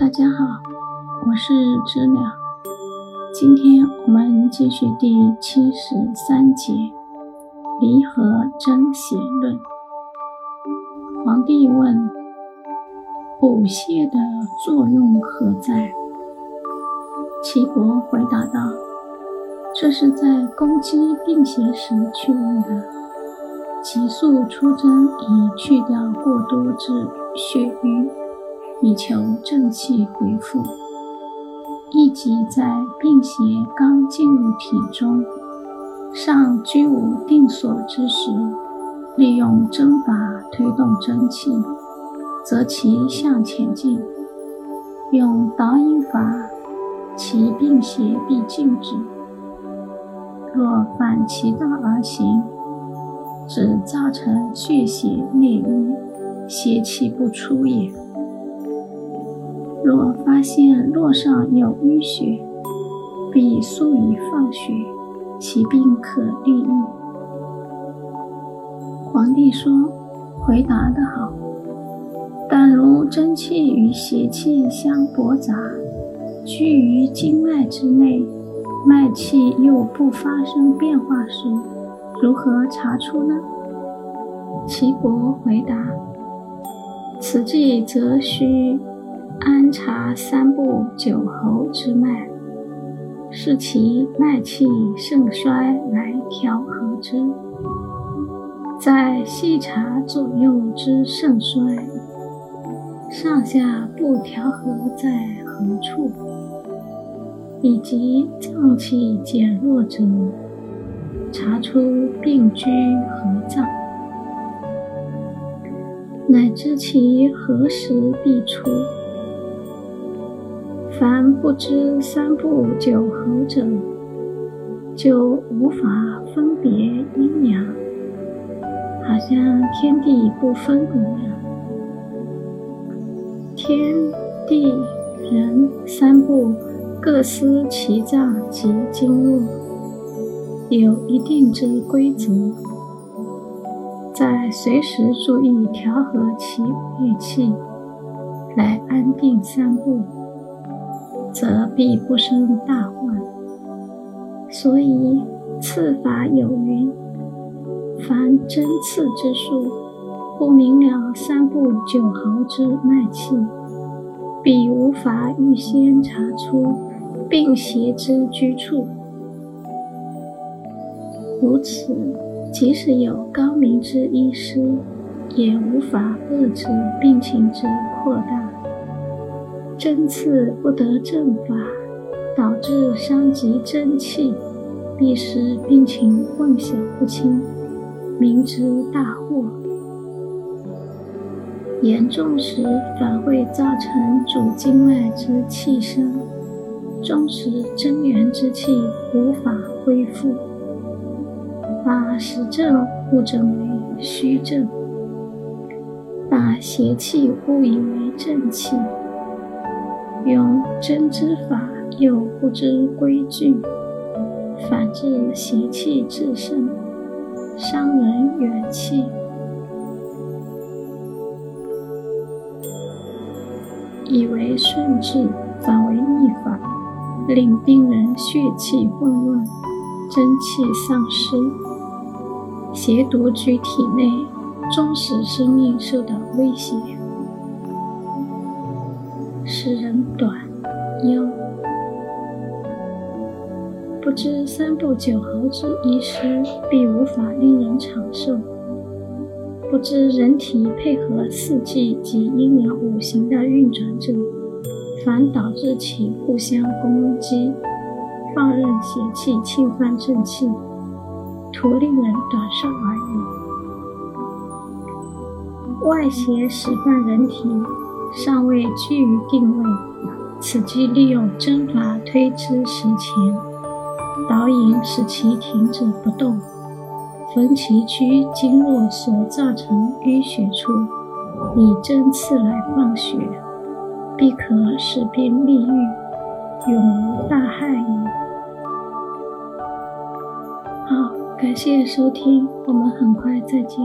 大家好，我是知了。今天我们继续第七十三节离合真邪论。皇帝问：补泻的作用何在？齐国回答道：这是在攻击病邪时去问的，急速出征，以去掉过多之血瘀。以求正气回复，亦即在病邪刚进入体中，尚居无定所之时，利用针法推动真气，则其向前进；用导引法，其病邪必静止。若反其道而行，只造成血血内淤，邪气不出也。若发现络上有淤血，必速以放血，其病可利愈。皇帝说：“回答得好。但如真气与邪气相搏杂，居于经脉之内，脉气又不发生变化时，如何查出呢？”齐国回答：“此计则需。”安察三部九侯之脉，视其脉气盛衰来调和之。在细察左右之盛衰，上下不调和在何处，以及脏气减弱者，查出病居何脏，乃知其何时必出。凡不知三部九候者，就无法分别阴阳，好像天地不分一样。天地人三部各司其脏及经络，有一定之规则，在随时注意调和其乐器，来安定三部。则必不生大患。所以刺法有云：凡针刺之术，不明了三部九毫之脉气，必无法预先查出病邪之居处。如此，即使有高明之医师，也无法遏制病情之扩大。针刺不得正法，导致伤及真气，必使病情混淆不清，明知大祸。严重时反会造成主经脉之气生，终时真元之气无法恢复，把实证误诊为虚症，把邪气误以为正气。用针之法，又不知规矩，反致邪气至盛，伤人元气。以为顺治，反为逆法，令病人血气混乱，真气丧失，邪毒居体内，终使生命受到威胁。使人短忧，不知三步九毫之医师，必无法令人长寿；不知人体配合四季及阴阳五行的运转者，反导致其互相攻击，放任邪气侵犯正气，徒令人短寿而已。外邪使犯人体。尚未居于定位，此即利用针法推之时前，导引使其停止不动，逢其居经络所造成淤血处，以针刺来放血，必可使病立愈，永无大害矣。好，感谢收听，我们很快再见。